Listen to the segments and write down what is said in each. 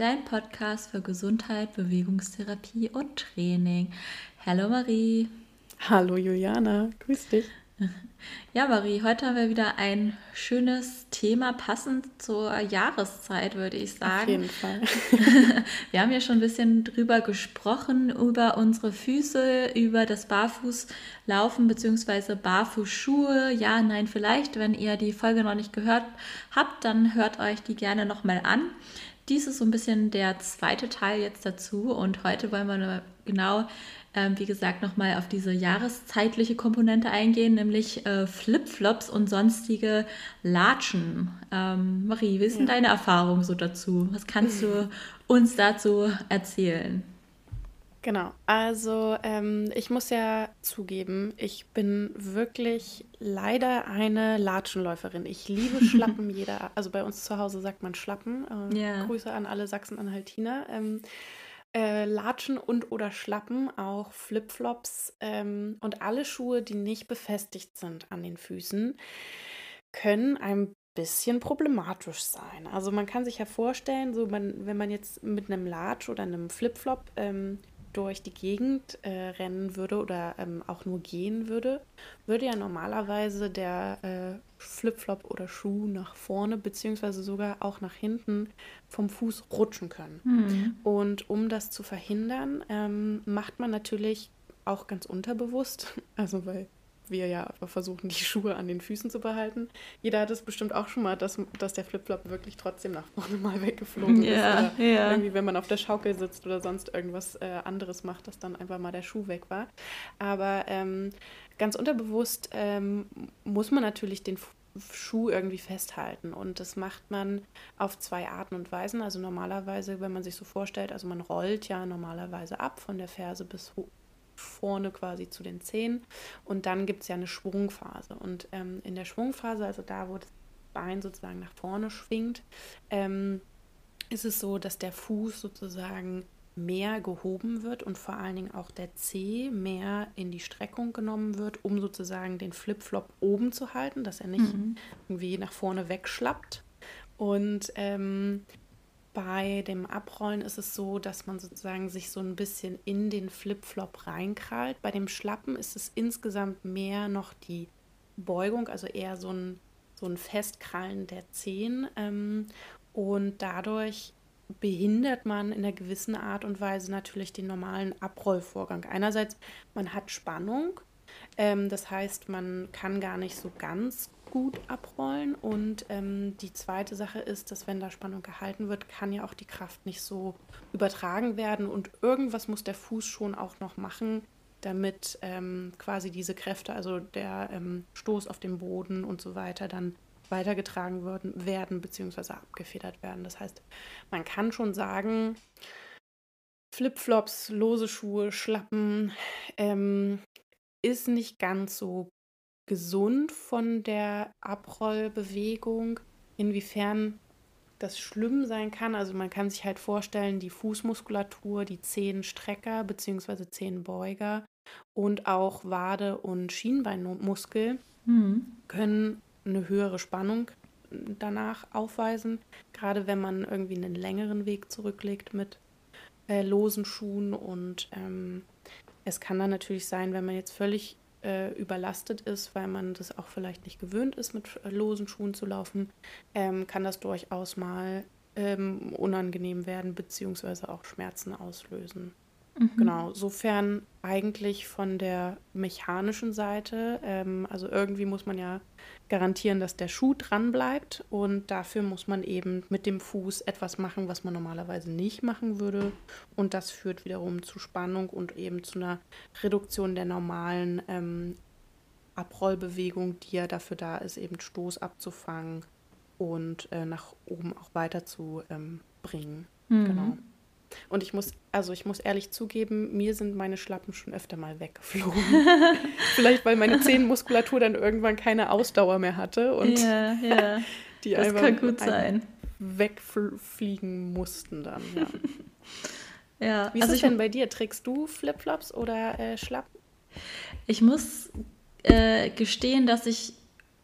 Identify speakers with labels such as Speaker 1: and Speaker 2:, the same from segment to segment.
Speaker 1: dein Podcast für Gesundheit, Bewegungstherapie und Training. Hallo Marie.
Speaker 2: Hallo Juliana, grüß dich.
Speaker 1: Ja, Marie, heute haben wir wieder ein schönes Thema, passend zur Jahreszeit, würde ich sagen. Auf jeden Fall. wir haben ja schon ein bisschen drüber gesprochen, über unsere Füße, über das Barfußlaufen bzw. Barfußschuhe. Ja, nein, vielleicht. Wenn ihr die Folge noch nicht gehört habt, dann hört euch die gerne nochmal an. Dies ist so ein bisschen der zweite Teil jetzt dazu und heute wollen wir genau, ähm, wie gesagt, nochmal auf diese jahreszeitliche Komponente eingehen, nämlich äh, Flipflops und sonstige Latschen. Ähm, Marie, wie ist denn ja. deine Erfahrung so dazu? Was kannst du uns dazu erzählen?
Speaker 2: Genau, also ähm, ich muss ja zugeben, ich bin wirklich leider eine Latschenläuferin. Ich liebe Schlappen, jeder, also bei uns zu Hause sagt man Schlappen. Äh, yeah. Grüße an alle Sachsen-Anhaltiner. Ähm, äh, Latschen und oder Schlappen, auch Flipflops ähm, und alle Schuhe, die nicht befestigt sind an den Füßen, können ein bisschen problematisch sein. Also man kann sich ja vorstellen, so man, wenn man jetzt mit einem Latsch oder einem Flipflop ähm, durch die Gegend äh, rennen würde oder ähm, auch nur gehen würde, würde ja normalerweise der äh, Flipflop oder Schuh nach vorne beziehungsweise sogar auch nach hinten vom Fuß rutschen können. Mhm. Und um das zu verhindern, ähm, macht man natürlich auch ganz unterbewusst, also weil wir ja versuchen, die Schuhe an den Füßen zu behalten. Jeder hat es bestimmt auch schon mal, dass, dass der Flipflop wirklich trotzdem nach vorne mal weggeflogen ja, ist. Oder ja. irgendwie, wenn man auf der Schaukel sitzt oder sonst irgendwas äh, anderes macht, dass dann einfach mal der Schuh weg war. Aber ähm, ganz unterbewusst ähm, muss man natürlich den Schuh irgendwie festhalten. Und das macht man auf zwei Arten und Weisen. Also normalerweise, wenn man sich so vorstellt, also man rollt ja normalerweise ab von der Ferse bis vorne quasi zu den Zehen. Und dann gibt es ja eine Schwungphase. Und ähm, in der Schwungphase, also da, wo das Bein sozusagen nach vorne schwingt, ähm, ist es so, dass der Fuß sozusagen mehr gehoben wird und vor allen Dingen auch der Zeh mehr in die Streckung genommen wird, um sozusagen den Flipflop oben zu halten, dass er nicht mhm. irgendwie nach vorne wegschlappt. Und ähm, bei dem Abrollen ist es so, dass man sozusagen sich so ein bisschen in den Flipflop reinkrallt. Bei dem Schlappen ist es insgesamt mehr noch die Beugung, also eher so ein, so ein Festkrallen der Zehen. Ähm, und dadurch behindert man in einer gewissen Art und Weise natürlich den normalen Abrollvorgang. Einerseits, man hat Spannung, ähm, das heißt, man kann gar nicht so ganz gut abrollen. Und ähm, die zweite Sache ist, dass wenn da Spannung gehalten wird, kann ja auch die Kraft nicht so übertragen werden. Und irgendwas muss der Fuß schon auch noch machen, damit ähm, quasi diese Kräfte, also der ähm, Stoß auf den Boden und so weiter, dann weitergetragen werden, werden bzw. abgefedert werden. Das heißt, man kann schon sagen, Flipflops, lose Schuhe, Schlappen ähm, ist nicht ganz so gesund von der Abrollbewegung. Inwiefern das schlimm sein kann. Also man kann sich halt vorstellen, die Fußmuskulatur, die Zehenstrecker bzw. Zehenbeuger und auch Wade- und Schienbeinmuskel mhm. können eine höhere Spannung danach aufweisen, gerade wenn man irgendwie einen längeren Weg zurücklegt mit äh, losen Schuhen und ähm, es kann dann natürlich sein, wenn man jetzt völlig äh, überlastet ist, weil man das auch vielleicht nicht gewöhnt ist, mit losen Schuhen zu laufen, ähm, kann das durchaus mal ähm, unangenehm werden, beziehungsweise auch Schmerzen auslösen. Mhm. Genau, sofern eigentlich von der mechanischen Seite, ähm, also irgendwie muss man ja garantieren, dass der Schuh dran bleibt und dafür muss man eben mit dem Fuß etwas machen, was man normalerweise nicht machen würde und das führt wiederum zu Spannung und eben zu einer Reduktion der normalen ähm, Abrollbewegung, die ja dafür da ist, eben Stoß abzufangen und äh, nach oben auch weiter zu ähm, bringen. Mhm. Genau. Und ich muss, also ich muss ehrlich zugeben, mir sind meine Schlappen schon öfter mal weggeflogen. Vielleicht, weil meine Zehenmuskulatur dann irgendwann keine Ausdauer mehr hatte und ja, ja. die das einfach kann gut sein. wegfliegen mussten dann. Ja. ja Wie ist also es denn bei dir? Trägst du Flipflops oder äh, Schlappen?
Speaker 1: Ich muss äh, gestehen, dass ich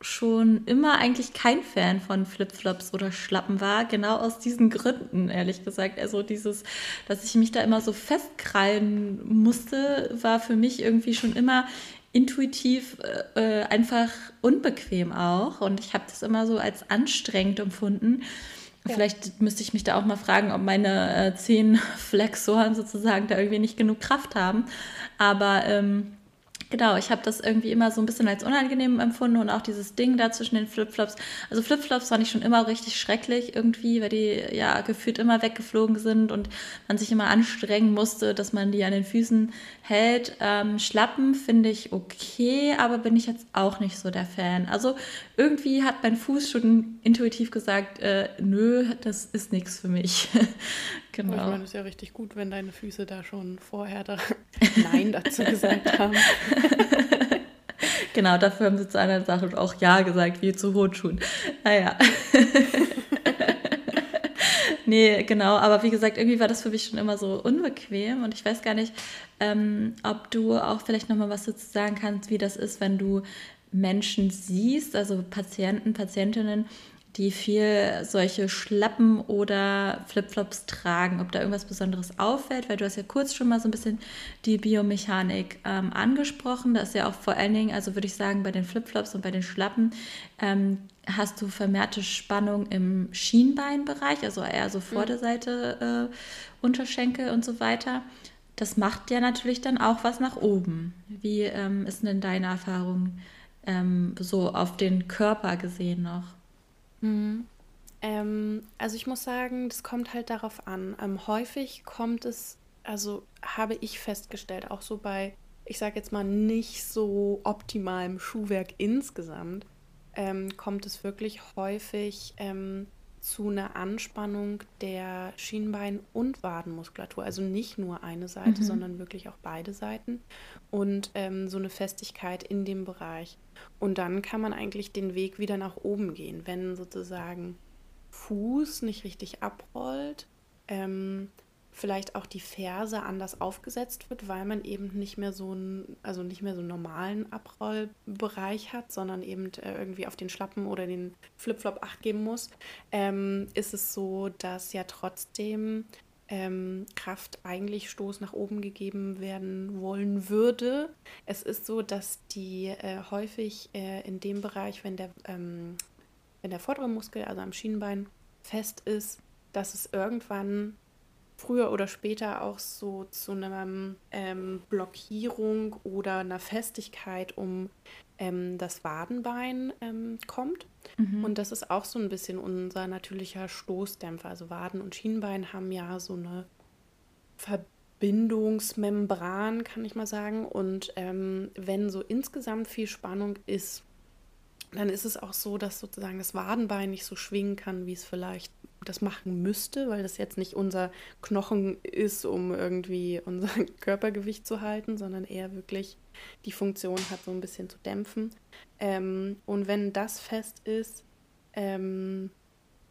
Speaker 1: schon immer eigentlich kein Fan von Flipflops oder Schlappen war, genau aus diesen Gründen, ehrlich gesagt. Also dieses, dass ich mich da immer so festkrallen musste, war für mich irgendwie schon immer intuitiv äh, einfach unbequem auch. Und ich habe das immer so als anstrengend empfunden. Ja. Vielleicht müsste ich mich da auch mal fragen, ob meine äh, zehn Flexoren sozusagen da irgendwie nicht genug Kraft haben. Aber ähm, Genau, ich habe das irgendwie immer so ein bisschen als unangenehm empfunden und auch dieses Ding da zwischen den Flipflops. Also Flipflops fand ich schon immer richtig schrecklich irgendwie, weil die ja gefühlt immer weggeflogen sind und man sich immer anstrengen musste, dass man die an den Füßen hält. Ähm, Schlappen finde ich okay, aber bin ich jetzt auch nicht so der Fan. Also irgendwie hat mein Fuß schon intuitiv gesagt, äh, nö, das ist nichts für mich.
Speaker 2: genau. Ich meine, es ist ja richtig gut, wenn deine Füße da schon vorher da Nein dazu gesagt haben.
Speaker 1: genau, dafür haben sie zu einer Sache auch Ja gesagt, wie zu Hochschuhen. Naja. nee, genau, aber wie gesagt, irgendwie war das für mich schon immer so unbequem und ich weiß gar nicht, ähm, ob du auch vielleicht nochmal was dazu sagen kannst, wie das ist, wenn du Menschen siehst, also Patienten, Patientinnen, die viel solche Schlappen oder Flipflops tragen, ob da irgendwas Besonderes auffällt, weil du hast ja kurz schon mal so ein bisschen die Biomechanik ähm, angesprochen. Da ist ja auch vor allen Dingen, also würde ich sagen, bei den Flipflops und bei den Schlappen ähm, hast du vermehrte Spannung im Schienbeinbereich, also eher so Vorderseite, äh, Unterschenkel und so weiter. Das macht ja natürlich dann auch was nach oben. Wie ähm, ist denn deine Erfahrung ähm, so auf den Körper gesehen noch?
Speaker 2: Mhm. Ähm, also ich muss sagen, das kommt halt darauf an. Ähm, häufig kommt es, also habe ich festgestellt, auch so bei, ich sage jetzt mal, nicht so optimalem Schuhwerk insgesamt, ähm, kommt es wirklich häufig ähm, zu einer Anspannung der Schienbein- und Wadenmuskulatur. Also nicht nur eine Seite, mhm. sondern wirklich auch beide Seiten. Und ähm, so eine Festigkeit in dem Bereich. Und dann kann man eigentlich den Weg wieder nach oben gehen, wenn sozusagen Fuß nicht richtig abrollt, ähm, vielleicht auch die Ferse anders aufgesetzt wird, weil man eben nicht mehr so einen, also nicht mehr so einen normalen Abrollbereich hat, sondern eben äh, irgendwie auf den Schlappen oder den Flipflop acht geben muss, ähm, ist es so, dass ja trotzdem ähm, Kraft eigentlich Stoß nach oben gegeben werden wollen würde. Es ist so, dass die äh, häufig äh, in dem Bereich, wenn der, ähm, wenn der vordere Muskel, also am Schienbein, fest ist, dass es irgendwann früher oder später auch so zu einer ähm, Blockierung oder einer Festigkeit um ähm, das Wadenbein ähm, kommt. Mhm. Und das ist auch so ein bisschen unser natürlicher Stoßdämpfer. Also Waden und Schienbein haben ja so eine Verbindungsmembran, kann ich mal sagen. Und ähm, wenn so insgesamt viel Spannung ist, dann ist es auch so, dass sozusagen das Wadenbein nicht so schwingen kann, wie es vielleicht das machen müsste, weil das jetzt nicht unser Knochen ist, um irgendwie unser Körpergewicht zu halten, sondern eher wirklich die Funktion hat, so ein bisschen zu dämpfen. Ähm, und wenn das fest ist, ähm,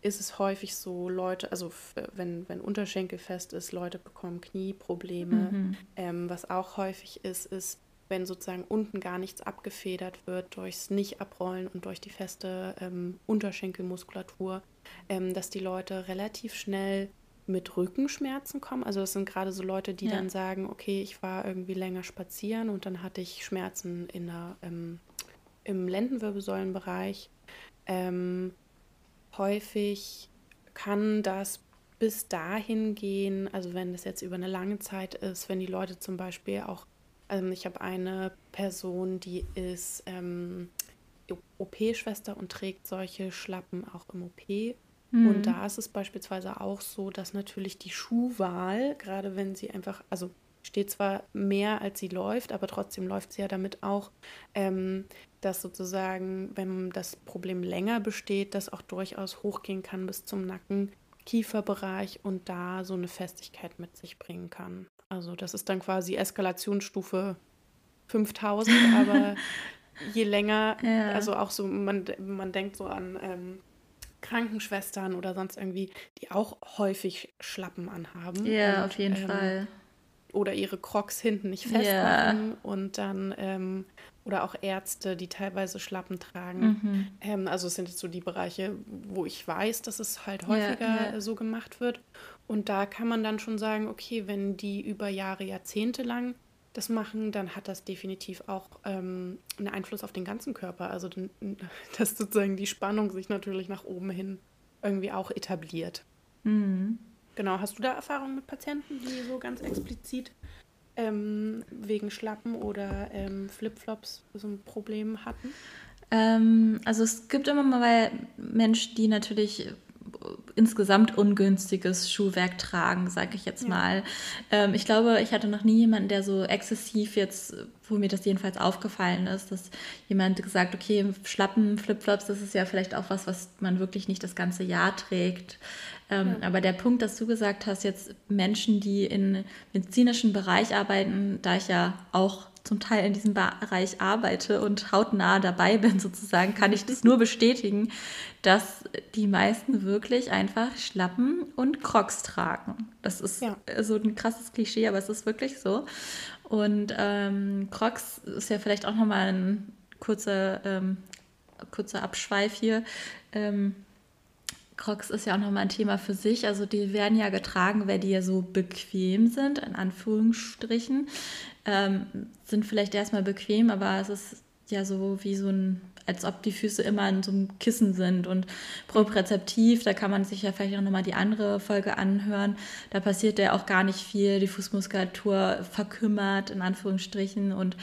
Speaker 2: ist es häufig so, Leute, also wenn, wenn Unterschenkel fest ist, Leute bekommen Knieprobleme. Mhm. Ähm, was auch häufig ist, ist, wenn sozusagen unten gar nichts abgefedert wird durchs Nicht-Abrollen und durch die feste ähm, Unterschenkelmuskulatur, ähm, dass die Leute relativ schnell mit Rückenschmerzen kommen. Also das sind gerade so Leute, die ja. dann sagen, okay, ich war irgendwie länger spazieren und dann hatte ich Schmerzen in der, ähm, im Lendenwirbelsäulenbereich. Ähm, häufig kann das bis dahin gehen, also wenn das jetzt über eine lange Zeit ist, wenn die Leute zum Beispiel auch also ich habe eine Person, die ist ähm, OP-Schwester und trägt solche Schlappen auch im OP. Mhm. Und da ist es beispielsweise auch so, dass natürlich die Schuhwahl, gerade wenn sie einfach, also steht zwar mehr als sie läuft, aber trotzdem läuft sie ja damit auch, ähm, dass sozusagen, wenn das Problem länger besteht, das auch durchaus hochgehen kann bis zum Nacken, Kieferbereich und da so eine Festigkeit mit sich bringen kann. Also das ist dann quasi Eskalationsstufe 5000, aber je länger, ja. also auch so, man, man denkt so an ähm, Krankenschwestern oder sonst irgendwie, die auch häufig Schlappen anhaben.
Speaker 1: Ja, und, auf jeden ähm, Fall.
Speaker 2: Oder ihre Crocs hinten nicht festmachen ja. und dann ähm, oder auch Ärzte, die teilweise Schlappen tragen. Mhm. Ähm, also es sind jetzt so die Bereiche, wo ich weiß, dass es halt häufiger ja, ja. so gemacht wird. Und da kann man dann schon sagen, okay, wenn die über Jahre, Jahrzehnte lang das machen, dann hat das definitiv auch ähm, einen Einfluss auf den ganzen Körper. Also dass sozusagen die Spannung sich natürlich nach oben hin irgendwie auch etabliert. Mhm. Genau, hast du da Erfahrungen mit Patienten, die so ganz explizit ähm, wegen Schlappen oder ähm, Flipflops so ein Problem hatten?
Speaker 1: Ähm, also es gibt immer mal Menschen, die natürlich insgesamt ungünstiges Schuhwerk tragen, sage ich jetzt ja. mal. Ähm, ich glaube, ich hatte noch nie jemanden, der so exzessiv jetzt, wo mir das jedenfalls aufgefallen ist, dass jemand gesagt, okay, Schlappen, Flipflops, das ist ja vielleicht auch was, was man wirklich nicht das ganze Jahr trägt. Ähm, ja. Aber der Punkt, dass du gesagt hast, jetzt Menschen, die im medizinischen Bereich arbeiten, da ich ja auch zum Teil in diesem Bereich arbeite und hautnah dabei bin sozusagen, kann ich das nur bestätigen, dass die meisten wirklich einfach Schlappen und Crocs tragen. Das ist ja. so ein krasses Klischee, aber es ist wirklich so. Und ähm, Crocs ist ja vielleicht auch nochmal ein kurzer, ähm, kurzer Abschweif hier. Ähm, Crocs ist ja auch nochmal ein Thema für sich. Also die werden ja getragen, weil die ja so bequem sind, in Anführungsstrichen. Ähm, sind vielleicht erstmal bequem, aber es ist ja so wie so ein, als ob die Füße immer in so einem Kissen sind und proprezeptiv, da kann man sich ja vielleicht auch nochmal die andere Folge anhören. Da passiert ja auch gar nicht viel, die Fußmuskulatur verkümmert, in Anführungsstrichen, und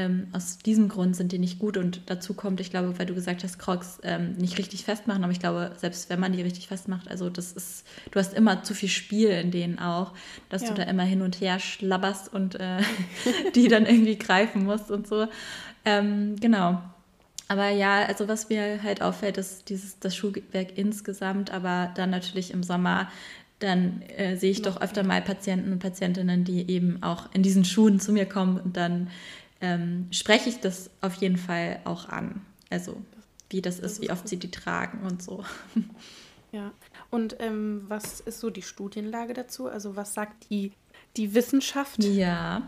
Speaker 1: ähm, aus diesem Grund sind die nicht gut und dazu kommt, ich glaube, weil du gesagt hast, Crocs ähm, nicht richtig festmachen, aber ich glaube, selbst wenn man die richtig festmacht, also das ist, du hast immer zu viel Spiel in denen auch, dass ja. du da immer hin und her schlabberst und äh, die dann irgendwie greifen musst und so. Ähm, genau. Aber ja, also was mir halt auffällt, ist dieses, das Schuhwerk insgesamt, aber dann natürlich im Sommer dann äh, sehe ich doch öfter mal Patienten und Patientinnen, die eben auch in diesen Schuhen zu mir kommen und dann ähm, spreche ich das auf jeden Fall auch an. Also wie das, ist, wie oft sie die tragen und so.
Speaker 2: Ja, und ähm, was ist so die Studienlage dazu? Also was sagt die die Wissenschaft.
Speaker 1: Ja,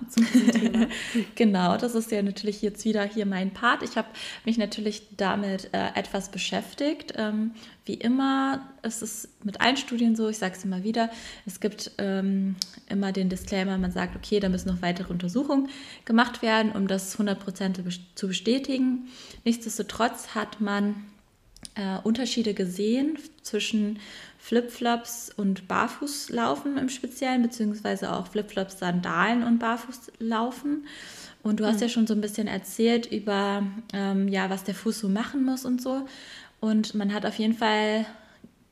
Speaker 1: genau, das ist ja natürlich jetzt wieder hier mein Part. Ich habe mich natürlich damit äh, etwas beschäftigt. Ähm, wie immer ist es mit allen Studien so, ich sage es immer wieder, es gibt ähm, immer den Disclaimer, man sagt, okay, da müssen noch weitere Untersuchungen gemacht werden, um das 100% zu bestätigen. Nichtsdestotrotz hat man äh, Unterschiede gesehen zwischen Flipflops und Barfußlaufen im Speziellen, beziehungsweise auch Flipflops, Sandalen und Barfußlaufen. Und du hast mhm. ja schon so ein bisschen erzählt über, ähm, ja, was der Fuß so machen muss und so. Und man hat auf jeden Fall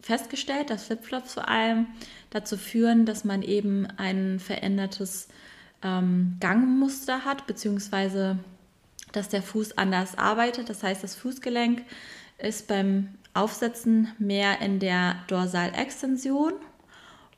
Speaker 1: festgestellt, dass Flipflops vor allem dazu führen, dass man eben ein verändertes ähm, Gangmuster hat, beziehungsweise dass der Fuß anders arbeitet. Das heißt, das Fußgelenk ist beim Aufsetzen mehr in der Dorsalextension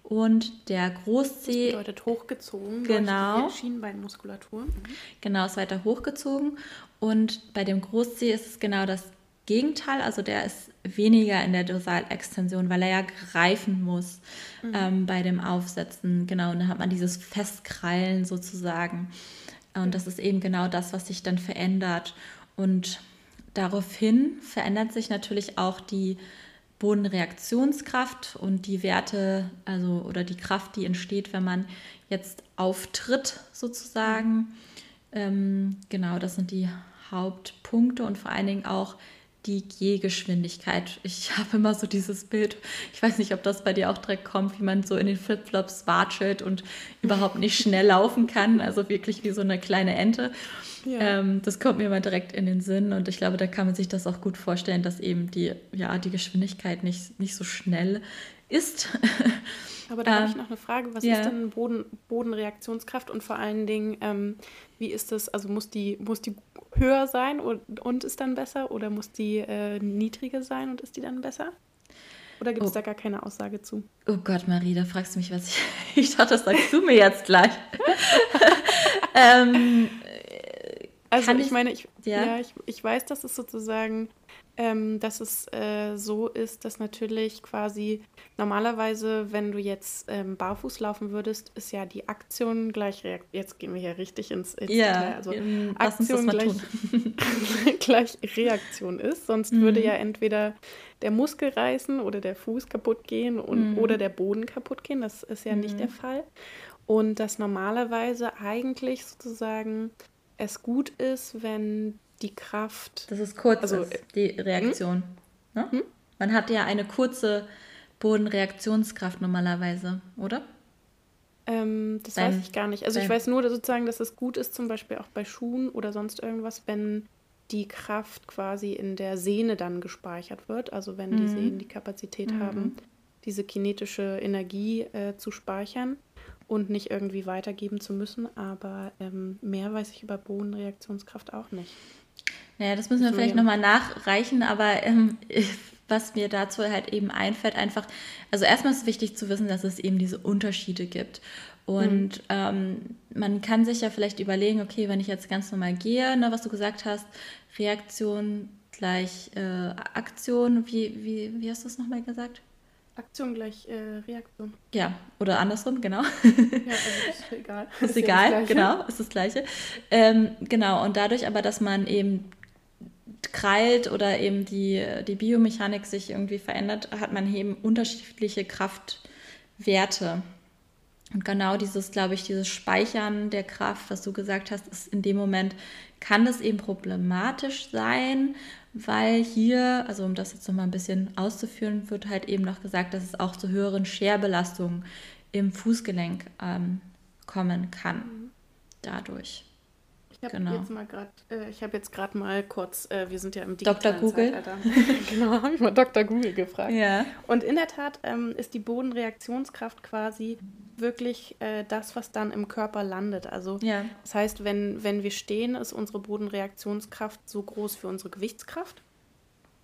Speaker 1: und der Großzeh.
Speaker 2: Das bedeutet hochgezogen.
Speaker 1: Genau.
Speaker 2: Schienbeinmuskulatur. Mhm.
Speaker 1: Genau, ist weiter hochgezogen. Und bei dem Großzeh ist es genau das Gegenteil. Also der ist weniger in der Dorsalextension, weil er ja greifen muss mhm. ähm, bei dem Aufsetzen. Genau, und dann hat man dieses Festkrallen sozusagen. Und das ist eben genau das, was sich dann verändert. Und Daraufhin verändert sich natürlich auch die Bodenreaktionskraft und die Werte, also oder die Kraft, die entsteht, wenn man jetzt auftritt, sozusagen. Ähm, genau, das sind die Hauptpunkte und vor allen Dingen auch die Gehgeschwindigkeit. Ich habe immer so dieses Bild, ich weiß nicht, ob das bei dir auch direkt kommt, wie man so in den Flipflops watschelt und überhaupt nicht schnell laufen kann, also wirklich wie so eine kleine Ente. Ja. Ähm, das kommt mir immer direkt in den Sinn und ich glaube, da kann man sich das auch gut vorstellen, dass eben die, ja, die Geschwindigkeit nicht, nicht so schnell ist.
Speaker 2: Aber da ähm, habe ich noch eine Frage. Was ja. ist denn Boden, Bodenreaktionskraft und vor allen Dingen, ähm, wie ist das, also muss die, muss die höher sein und, und ist dann besser oder muss die äh, niedriger sein und ist die dann besser? Oder gibt es oh. da gar keine Aussage zu?
Speaker 1: Oh Gott, Marie, da fragst du mich, was ich. Ich dachte, das sagst du mir jetzt gleich. ähm,
Speaker 2: Also ich, ich, meine, ich, ja? ja ich, ich weiß, dass es sozusagen ähm, dass es äh, so ist, dass natürlich quasi normalerweise, wenn du jetzt ähm, barfuß laufen würdest, ist ja die Aktion gleich Reaktion. Jetzt gehen wir hier richtig ins, ins ja, Detail. Also Aktion gleich, gleich, Reaktion ist. Sonst mhm. würde ja entweder der Muskel reißen oder der Fuß kaputt gehen und, mhm. oder der Boden kaputt gehen. Das ist ja mhm. nicht der. Fall. Und dass normalerweise eigentlich sozusagen es gut ist, wenn die Kraft.
Speaker 1: Das ist kurz, also, ist die Reaktion. Hm? Ne? Hm? Man hat ja eine kurze Bodenreaktionskraft normalerweise, oder?
Speaker 2: Ähm, das Dein, weiß ich gar nicht. Also ich weiß nur dass sozusagen, dass es gut ist, zum Beispiel auch bei Schuhen oder sonst irgendwas, wenn die Kraft quasi in der Sehne dann gespeichert wird. Also wenn mhm. die Sehnen die Kapazität mhm. haben, diese kinetische Energie äh, zu speichern und nicht irgendwie weitergeben zu müssen. Aber ähm, mehr weiß ich über Bodenreaktionskraft auch nicht.
Speaker 1: Naja, das müssen wir vielleicht nochmal nachreichen, aber ähm, was mir dazu halt eben einfällt, einfach, also erstmal ist es wichtig zu wissen, dass es eben diese Unterschiede gibt. Und mhm. ähm, man kann sich ja vielleicht überlegen, okay, wenn ich jetzt ganz normal gehe, ne, was du gesagt hast, Reaktion gleich äh, Aktion, wie, wie, wie hast du es nochmal gesagt?
Speaker 2: Aktion gleich äh, Reaktion.
Speaker 1: Ja, oder andersrum, genau. Ja, also ist egal. ist, ist egal, genau, ist das Gleiche. Ähm, genau, und dadurch aber, dass man eben krallt oder eben die, die Biomechanik sich irgendwie verändert, hat man eben unterschiedliche Kraftwerte. Und genau dieses, glaube ich, dieses Speichern der Kraft, was du gesagt hast, ist in dem Moment, kann das eben problematisch sein, weil hier, also um das jetzt nochmal ein bisschen auszuführen, wird halt eben noch gesagt, dass es auch zu höheren Scherbelastungen im Fußgelenk ähm, kommen kann. Dadurch.
Speaker 2: Ich habe genau. jetzt mal gerade, äh, ich habe jetzt gerade mal kurz, äh, wir sind ja im digitalen Dr. Google. Genau, habe ich mal Dr. Google gefragt. Ja. Und in der Tat ähm, ist die Bodenreaktionskraft quasi wirklich äh, das, was dann im Körper landet. Also ja. das heißt, wenn, wenn wir stehen, ist unsere Bodenreaktionskraft so groß für unsere Gewichtskraft.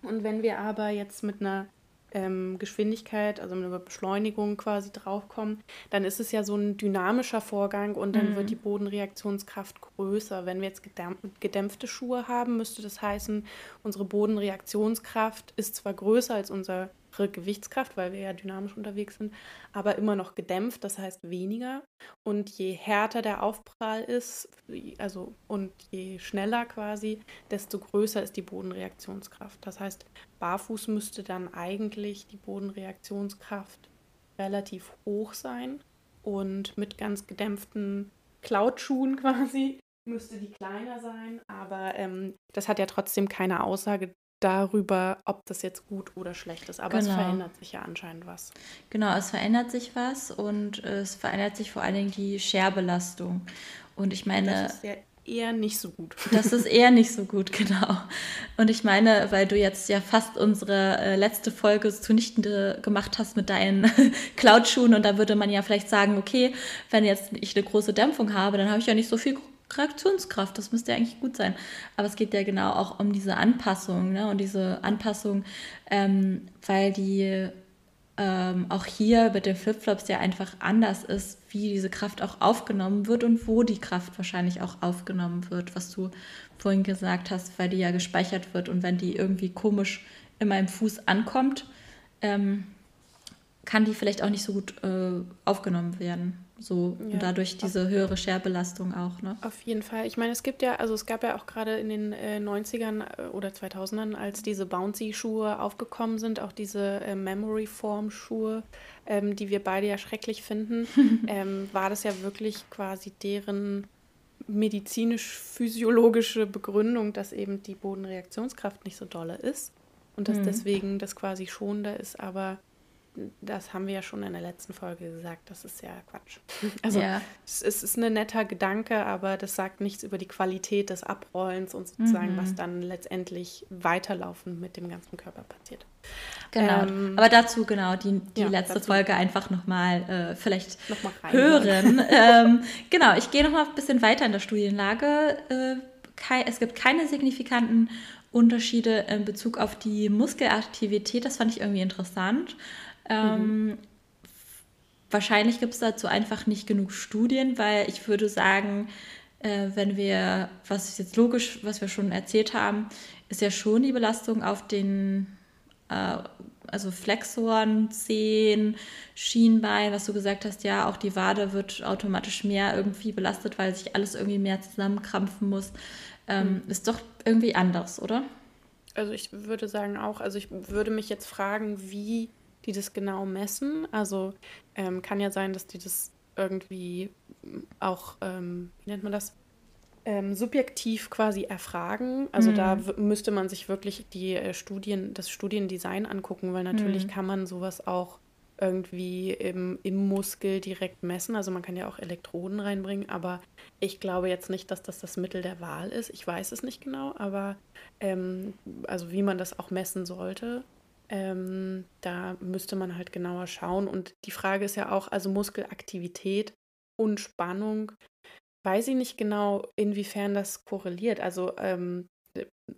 Speaker 2: Und wenn wir aber jetzt mit einer ähm, Geschwindigkeit, also mit einer Beschleunigung quasi draufkommen, dann ist es ja so ein dynamischer Vorgang und dann mhm. wird die Bodenreaktionskraft größer. Wenn wir jetzt gedämpfte Schuhe haben, müsste das heißen, unsere Bodenreaktionskraft ist zwar größer als unser Gewichtskraft, weil wir ja dynamisch unterwegs sind, aber immer noch gedämpft, das heißt weniger. Und je härter der Aufprall ist, also und je schneller quasi, desto größer ist die Bodenreaktionskraft. Das heißt, barfuß müsste dann eigentlich die Bodenreaktionskraft relativ hoch sein und mit ganz gedämpften Klautschuhen quasi müsste die kleiner sein, aber ähm, das hat ja trotzdem keine Aussage darüber, ob das jetzt gut oder schlecht ist. Aber genau. es verändert sich ja anscheinend was.
Speaker 1: Genau, es verändert sich was und es verändert sich vor allen Dingen die Scherbelastung. Und ich meine.
Speaker 2: Das ist ja eher nicht so gut.
Speaker 1: Das ist eher nicht so gut, genau. Und ich meine, weil du jetzt ja fast unsere äh, letzte Folge zunichte gemacht hast mit deinen Cloud-Schuhen und da würde man ja vielleicht sagen, okay, wenn jetzt ich eine große Dämpfung habe, dann habe ich ja nicht so viel Reaktionskraft, das müsste ja eigentlich gut sein. Aber es geht ja genau auch um diese Anpassung ne? und diese Anpassung, ähm, weil die ähm, auch hier mit den Flipflops ja einfach anders ist, wie diese Kraft auch aufgenommen wird und wo die Kraft wahrscheinlich auch aufgenommen wird, was du vorhin gesagt hast, weil die ja gespeichert wird und wenn die irgendwie komisch in meinem Fuß ankommt, ähm, kann die vielleicht auch nicht so gut äh, aufgenommen werden. So ja. und dadurch diese höhere Scherbelastung auch, ne?
Speaker 2: Auf jeden Fall. Ich meine, es gibt ja, also es gab ja auch gerade in den äh, 90ern äh, oder 2000ern, als diese Bouncy-Schuhe aufgekommen sind, auch diese äh, Memory-Form-Schuhe, ähm, die wir beide ja schrecklich finden, ähm, war das ja wirklich quasi deren medizinisch-physiologische Begründung, dass eben die Bodenreaktionskraft nicht so dolle ist und dass mhm. deswegen das quasi schonender ist, aber das haben wir ja schon in der letzten Folge gesagt, das ist ja Quatsch. Also ja. Es, es, ist ein netter Gedanke, aber das sagt nichts über die Qualität des Abrollens und sozusagen, mhm. was dann letztendlich weiterlaufend mit dem ganzen Körper passiert.
Speaker 1: Genau. Ähm, aber dazu genau die, die ja, letzte dazu. Folge einfach nochmal äh, vielleicht noch mal hören. ähm, genau, ich gehe nochmal ein bisschen weiter in der Studienlage. Äh, kei, es gibt keine signifikanten Unterschiede in Bezug auf die Muskelaktivität. Das fand ich irgendwie interessant. Ähm, mhm. Wahrscheinlich gibt es dazu einfach nicht genug Studien, weil ich würde sagen, äh, wenn wir, was ist jetzt logisch, was wir schon erzählt haben, ist ja schon die Belastung auf den, äh, also Flexoren, Zehen, Schienbein, was du gesagt hast, ja, auch die Wade wird automatisch mehr irgendwie belastet, weil sich alles irgendwie mehr zusammenkrampfen muss. Ähm, mhm. Ist doch irgendwie anders, oder?
Speaker 2: Also ich würde sagen auch, also ich würde mich jetzt fragen, wie die das genau messen. Also ähm, kann ja sein, dass die das irgendwie auch, ähm, wie nennt man das, ähm, subjektiv quasi erfragen. Also mhm. da müsste man sich wirklich die äh, Studien, das Studiendesign angucken, weil natürlich mhm. kann man sowas auch irgendwie im, im Muskel direkt messen. Also man kann ja auch Elektroden reinbringen, aber ich glaube jetzt nicht, dass das das Mittel der Wahl ist. Ich weiß es nicht genau, aber ähm, also wie man das auch messen sollte, ähm, da müsste man halt genauer schauen. Und die Frage ist ja auch, also Muskelaktivität und Spannung, weiß ich nicht genau, inwiefern das korreliert. Also ähm,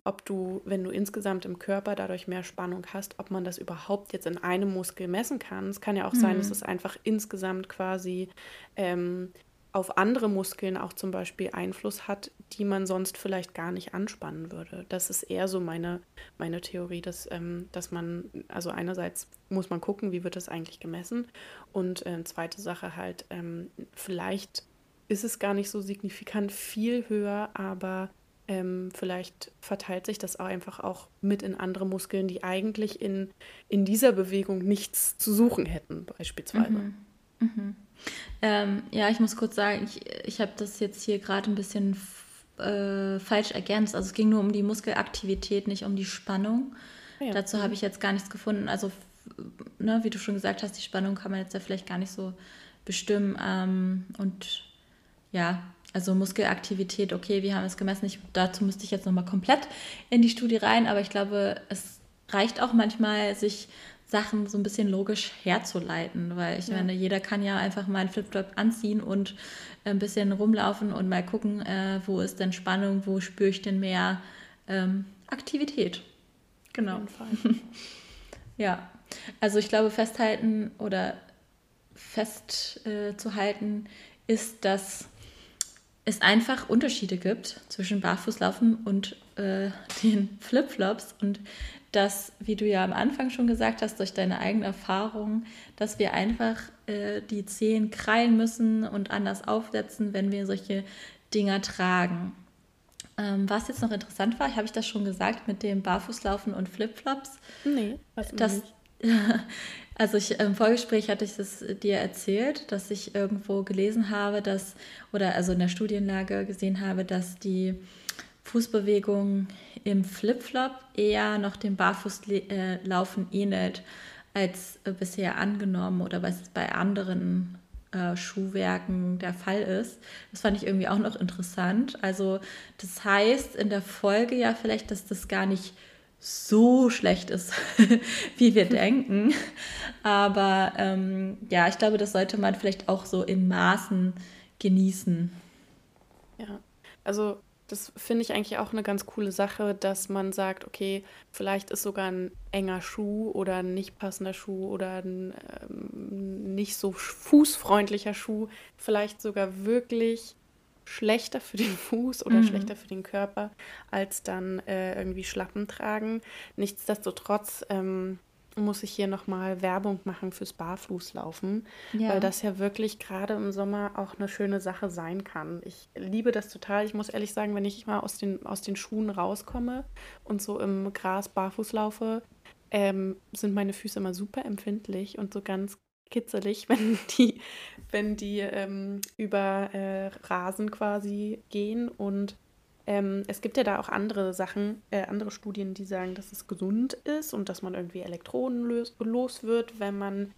Speaker 2: ob du, wenn du insgesamt im Körper dadurch mehr Spannung hast, ob man das überhaupt jetzt in einem Muskel messen kann. Es kann ja auch mhm. sein, dass mhm. es einfach insgesamt quasi ähm, auf andere Muskeln auch zum Beispiel Einfluss hat, die man sonst vielleicht gar nicht anspannen würde. Das ist eher so meine, meine Theorie, dass, ähm, dass man, also einerseits muss man gucken, wie wird das eigentlich gemessen und äh, zweite Sache halt, ähm, vielleicht ist es gar nicht so signifikant viel höher, aber ähm, vielleicht verteilt sich das auch einfach auch mit in andere Muskeln, die eigentlich in, in dieser Bewegung nichts zu suchen hätten, beispielsweise. Mhm.
Speaker 1: Mhm. Ähm, ja, ich muss kurz sagen, ich, ich habe das jetzt hier gerade ein bisschen äh, falsch ergänzt. Also es ging nur um die Muskelaktivität, nicht um die Spannung. Ja. Dazu habe ich jetzt gar nichts gefunden. Also, ne, wie du schon gesagt hast, die Spannung kann man jetzt ja vielleicht gar nicht so bestimmen. Ähm, und ja, also Muskelaktivität, okay, wir haben es gemessen. Ich, dazu müsste ich jetzt nochmal komplett in die Studie rein, aber ich glaube, es reicht auch manchmal, sich Sachen so ein bisschen logisch herzuleiten, weil ich ja. meine, jeder kann ja einfach mal einen Flipflop anziehen und ein bisschen rumlaufen und mal gucken, äh, wo ist denn Spannung, wo spüre ich denn mehr ähm, Aktivität. Genau. ja, also ich glaube, festhalten oder festzuhalten äh, ist, dass es einfach Unterschiede gibt zwischen Barfußlaufen und äh, den Flipflops und dass, wie du ja am Anfang schon gesagt hast, durch deine eigene Erfahrung, dass wir einfach äh, die Zehen krallen müssen und anders aufsetzen, wenn wir solche Dinger tragen. Ähm, was jetzt noch interessant war, habe ich das schon gesagt mit dem Barfußlaufen und Flipflops? Nee, was das, nicht. Also ich, im Vorgespräch hatte ich das dir erzählt, dass ich irgendwo gelesen habe, dass, oder also in der Studienlage gesehen habe, dass die Fußbewegung im Flipflop eher noch dem Barfußlaufen ähnelt als bisher angenommen oder was bei anderen äh, Schuhwerken der Fall ist. Das fand ich irgendwie auch noch interessant. Also das heißt in der Folge ja vielleicht, dass das gar nicht so schlecht ist, wie wir denken. Aber ähm, ja, ich glaube, das sollte man vielleicht auch so in Maßen genießen.
Speaker 2: Ja, also das finde ich eigentlich auch eine ganz coole Sache, dass man sagt, okay, vielleicht ist sogar ein enger Schuh oder ein nicht passender Schuh oder ein ähm, nicht so fußfreundlicher Schuh vielleicht sogar wirklich schlechter für den Fuß oder mhm. schlechter für den Körper als dann äh, irgendwie Schlappen tragen. Nichtsdestotrotz ähm, muss ich hier nochmal Werbung machen fürs Barfußlaufen, ja. weil das ja wirklich gerade im Sommer auch eine schöne Sache sein kann. Ich liebe das total. Ich muss ehrlich sagen, wenn ich mal aus den, aus den Schuhen rauskomme und so im Gras barfuß laufe, ähm, sind meine Füße immer super empfindlich und so ganz kitzelig, wenn die, wenn die ähm, über äh, Rasen quasi gehen. Und ähm, es gibt ja da auch andere Sachen, äh, andere Studien, die sagen, dass es gesund ist und dass man irgendwie Elektronen los, los wird, wenn man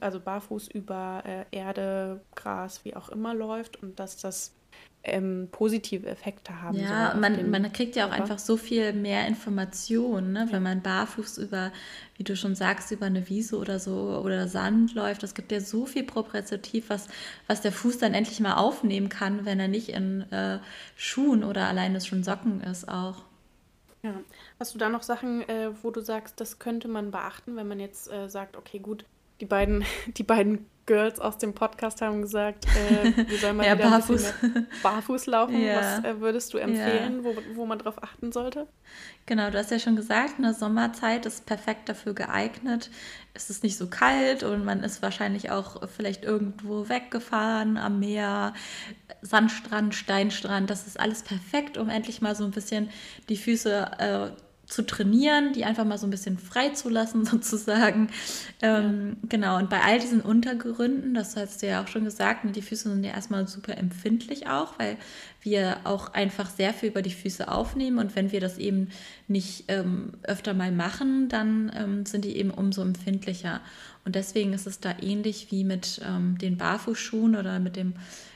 Speaker 2: also barfuß über äh, Erde, Gras, wie auch immer läuft und dass das ähm, positive Effekte haben.
Speaker 1: Ja, man, man kriegt ja auch Körper. einfach so viel mehr Informationen, ne? wenn man barfuß über, wie du schon sagst, über eine Wiese oder so oder Sand läuft. Es gibt ja so viel Propriozeptiv, was, was der Fuß dann endlich mal aufnehmen kann, wenn er nicht in äh, Schuhen oder alleine schon Socken ist auch.
Speaker 2: Ja. Hast du da noch Sachen, äh, wo du sagst, das könnte man beachten, wenn man jetzt äh, sagt, okay, gut, die beiden, die beiden Girls aus dem Podcast haben gesagt, äh, wir sollen mal ja, wieder barfuß. barfuß laufen. Ja. Was äh, würdest du empfehlen, ja. wo, wo man drauf achten sollte?
Speaker 1: Genau, du hast ja schon gesagt, eine Sommerzeit ist perfekt dafür geeignet. Es ist nicht so kalt und man ist wahrscheinlich auch vielleicht irgendwo weggefahren am Meer, Sandstrand, Steinstrand. Das ist alles perfekt, um endlich mal so ein bisschen die Füße äh, zu trainieren, die einfach mal so ein bisschen freizulassen sozusagen. Ähm, ja. Genau, und bei all diesen Untergründen, das hast du ja auch schon gesagt, ne, die Füße sind ja erstmal super empfindlich auch, weil wir auch einfach sehr viel über die Füße aufnehmen und wenn wir das eben nicht ähm, öfter mal machen, dann ähm, sind die eben umso empfindlicher. Und deswegen ist es da ähnlich wie mit ähm, den Barfußschuhen oder mit dem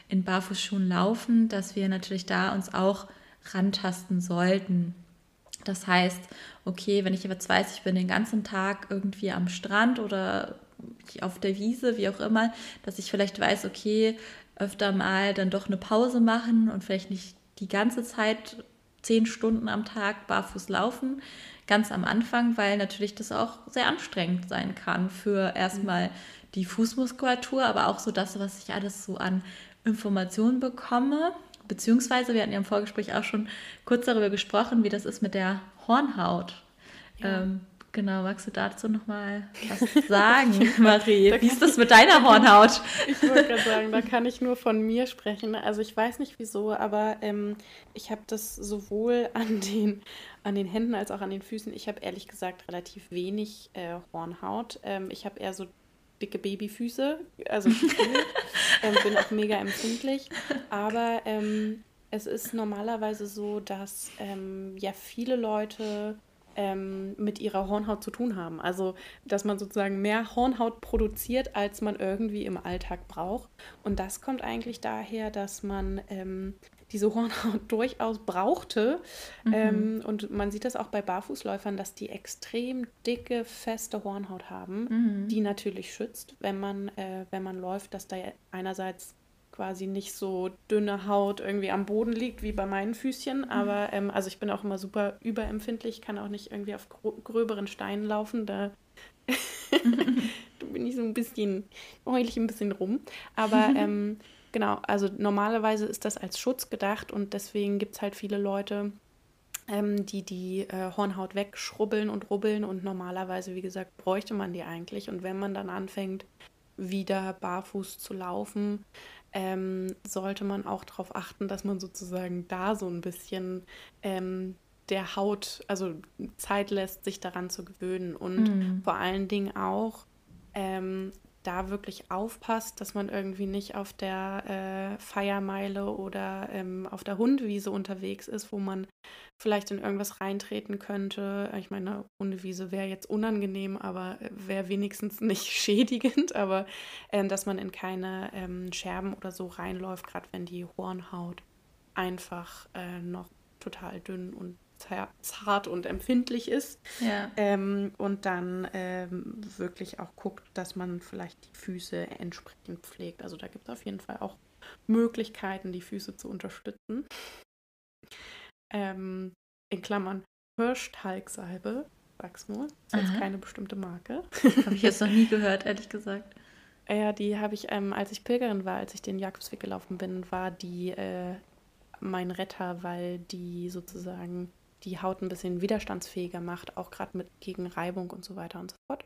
Speaker 1: in Barfußschuhen laufen, dass wir natürlich da uns auch rantasten sollten. Das heißt, okay, wenn ich jetzt weiß, ich bin den ganzen Tag irgendwie am Strand oder auf der Wiese, wie auch immer, dass ich vielleicht weiß, okay, öfter mal dann doch eine Pause machen und vielleicht nicht die ganze Zeit zehn Stunden am Tag barfuß laufen, ganz am Anfang, weil natürlich das auch sehr anstrengend sein kann für erstmal die Fußmuskulatur, aber auch so das, was ich alles so an Informationen bekomme Beziehungsweise, wir hatten ja im Vorgespräch auch schon kurz darüber gesprochen, wie das ist mit der Hornhaut. Ja. Ähm, genau, magst du dazu nochmal was sagen, Marie? wie ist das mit deiner Hornhaut?
Speaker 2: ich wollte gerade sagen, da kann ich nur von mir sprechen. Also ich weiß nicht wieso, aber ähm, ich habe das sowohl an den, an den Händen als auch an den Füßen. Ich habe ehrlich gesagt relativ wenig äh, Hornhaut. Ähm, ich habe eher so dicke Babyfüße, also ähm, bin auch mega empfindlich. Aber ähm, es ist normalerweise so, dass ähm, ja viele Leute ähm, mit ihrer Hornhaut zu tun haben. Also, dass man sozusagen mehr Hornhaut produziert, als man irgendwie im Alltag braucht. Und das kommt eigentlich daher, dass man ähm, diese Hornhaut durchaus brauchte. Mhm. Ähm, und man sieht das auch bei Barfußläufern, dass die extrem dicke, feste Hornhaut haben, mhm. die natürlich schützt, wenn man, äh, wenn man läuft, dass da einerseits quasi nicht so dünne Haut irgendwie am Boden liegt wie bei meinen Füßchen. Mhm. Aber ähm, also ich bin auch immer super überempfindlich, kann auch nicht irgendwie auf gröberen Steinen laufen. Da bin ich so ein bisschen, heul ich ein bisschen rum. Aber ähm, Genau, also normalerweise ist das als Schutz gedacht und deswegen gibt es halt viele Leute, ähm, die die äh, Hornhaut wegschrubbeln und rubbeln und normalerweise, wie gesagt, bräuchte man die eigentlich. Und wenn man dann anfängt, wieder barfuß zu laufen, ähm, sollte man auch darauf achten, dass man sozusagen da so ein bisschen ähm, der Haut, also Zeit lässt, sich daran zu gewöhnen und mhm. vor allen Dingen auch ähm, da wirklich aufpasst, dass man irgendwie nicht auf der äh, Feiermeile oder ähm, auf der Hundewiese unterwegs ist, wo man vielleicht in irgendwas reintreten könnte. Ich meine, Hundewiese wäre jetzt unangenehm, aber wäre wenigstens nicht schädigend, aber äh, dass man in keine ähm, Scherben oder so reinläuft, gerade wenn die Hornhaut einfach äh, noch total dünn und zart und empfindlich ist. Ja. Ähm, und dann ähm, wirklich auch guckt, dass man vielleicht die Füße entsprechend pflegt. Also da gibt es auf jeden Fall auch Möglichkeiten, die Füße zu unterstützen. Ähm, in Klammern Hirschtalgsalbe, sag's nur. Ist jetzt keine bestimmte Marke.
Speaker 1: Habe ich jetzt noch nie gehört, ehrlich gesagt.
Speaker 2: Ja, die habe ich, ähm, als ich Pilgerin war, als ich den Jakobsweg gelaufen bin, war die äh, mein Retter, weil die sozusagen die Haut ein bisschen widerstandsfähiger macht, auch gerade mit gegen Reibung und so weiter und so fort.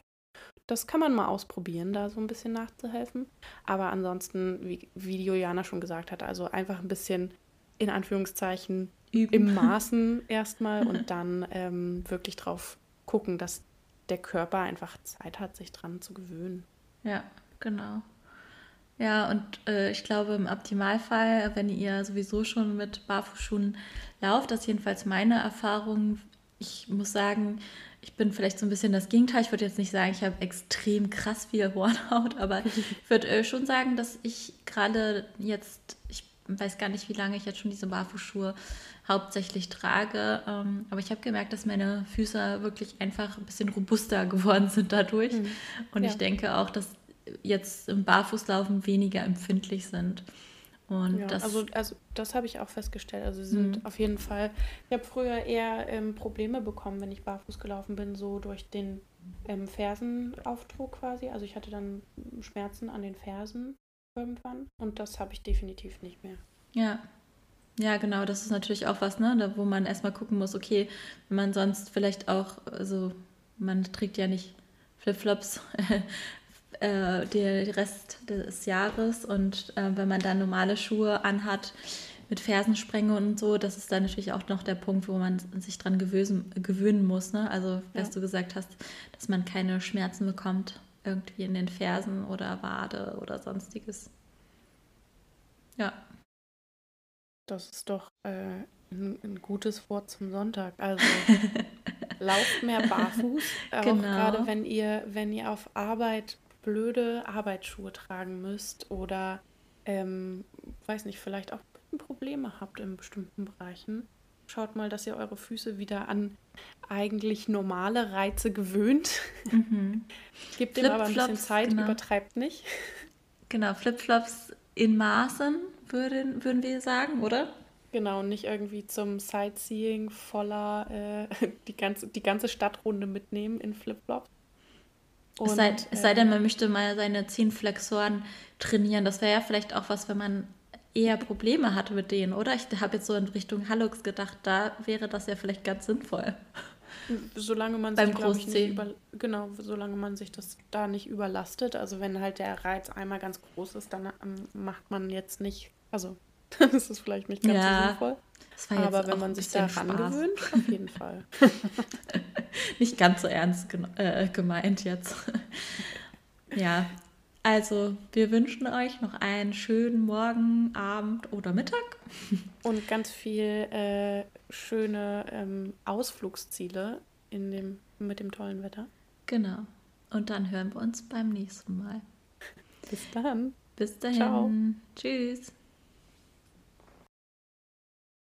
Speaker 2: Das kann man mal ausprobieren, da so ein bisschen nachzuhelfen. Aber ansonsten, wie, wie Juliana schon gesagt hat, also einfach ein bisschen in Anführungszeichen Üben. im Maßen erstmal und dann ähm, wirklich drauf gucken, dass der Körper einfach Zeit hat, sich dran zu gewöhnen.
Speaker 1: Ja, genau. Ja, und äh, ich glaube, im Optimalfall, wenn ihr sowieso schon mit Barfußschuhen lauft, das ist jedenfalls meine Erfahrung. Ich muss sagen, ich bin vielleicht so ein bisschen das Gegenteil. Ich würde jetzt nicht sagen, ich habe extrem krass viel Hornhaut, aber ich würde äh, schon sagen, dass ich gerade jetzt, ich weiß gar nicht, wie lange ich jetzt schon diese Barfußschuhe hauptsächlich trage, ähm, aber ich habe gemerkt, dass meine Füße wirklich einfach ein bisschen robuster geworden sind dadurch. Mhm. Und ja. ich denke auch, dass jetzt im Barfußlaufen weniger empfindlich sind. Und
Speaker 2: ja, das also, also das habe ich auch festgestellt. Also sie sind mhm. auf jeden Fall. Ich habe früher eher ähm, Probleme bekommen, wenn ich barfuß gelaufen bin, so durch den ähm, Fersenaufdruck quasi. Also ich hatte dann Schmerzen an den Fersen irgendwann und das habe ich definitiv nicht mehr.
Speaker 1: Ja. Ja, genau, das ist natürlich auch was, ne, da, wo man erstmal gucken muss, okay, wenn man sonst vielleicht auch, also man trägt ja nicht Flipflops äh, den Rest des Jahres und äh, wenn man dann normale Schuhe anhat mit Fersensprenge und so, das ist dann natürlich auch noch der Punkt, wo man sich dran gewöhnen, gewöhnen muss. Ne? Also, was ja. du gesagt hast, dass man keine Schmerzen bekommt, irgendwie in den Fersen oder Wade oder sonstiges. Ja.
Speaker 2: Das ist doch äh, ein, ein, gutes Wort zum Sonntag. Also lauft mehr barfuß, auch genau. gerade wenn ihr, wenn ihr auf Arbeit blöde Arbeitsschuhe tragen müsst oder ähm, weiß nicht, vielleicht auch Probleme habt in bestimmten Bereichen. Schaut mal, dass ihr eure Füße wieder an eigentlich normale Reize gewöhnt. Mhm. Gebt dem aber ein bisschen Zeit, genau. übertreibt nicht.
Speaker 1: Genau, Flipflops in Maßen, würden, würden wir sagen, oder?
Speaker 2: Genau, nicht irgendwie zum Sightseeing voller äh, die, ganze, die ganze Stadtrunde mitnehmen in Flipflops.
Speaker 1: Es sei, es sei, denn, ähm, man möchte mal seine Zehenflexoren trainieren. Das wäre ja vielleicht auch was, wenn man eher Probleme hat mit denen, oder? Ich habe jetzt so in Richtung Hallux gedacht, da wäre das ja vielleicht ganz sinnvoll.
Speaker 2: Solange man Beim sich, nicht über, genau, solange man sich das da nicht überlastet. Also wenn halt der Reiz einmal ganz groß ist, dann ähm, macht man jetzt nicht, also dann ist es vielleicht nicht ganz ja, so sinnvoll. Aber wenn man sich daran gewöhnt, auf jeden Fall.
Speaker 1: nicht ganz so ernst äh, gemeint jetzt. ja, also, wir wünschen euch noch einen schönen Morgen, Abend oder Mittag.
Speaker 2: Und ganz viel äh, schöne ähm, Ausflugsziele in dem, mit dem tollen Wetter.
Speaker 1: Genau. Und dann hören wir uns beim nächsten Mal.
Speaker 2: Bis dann.
Speaker 1: Bis dahin. Ciao. Tschüss.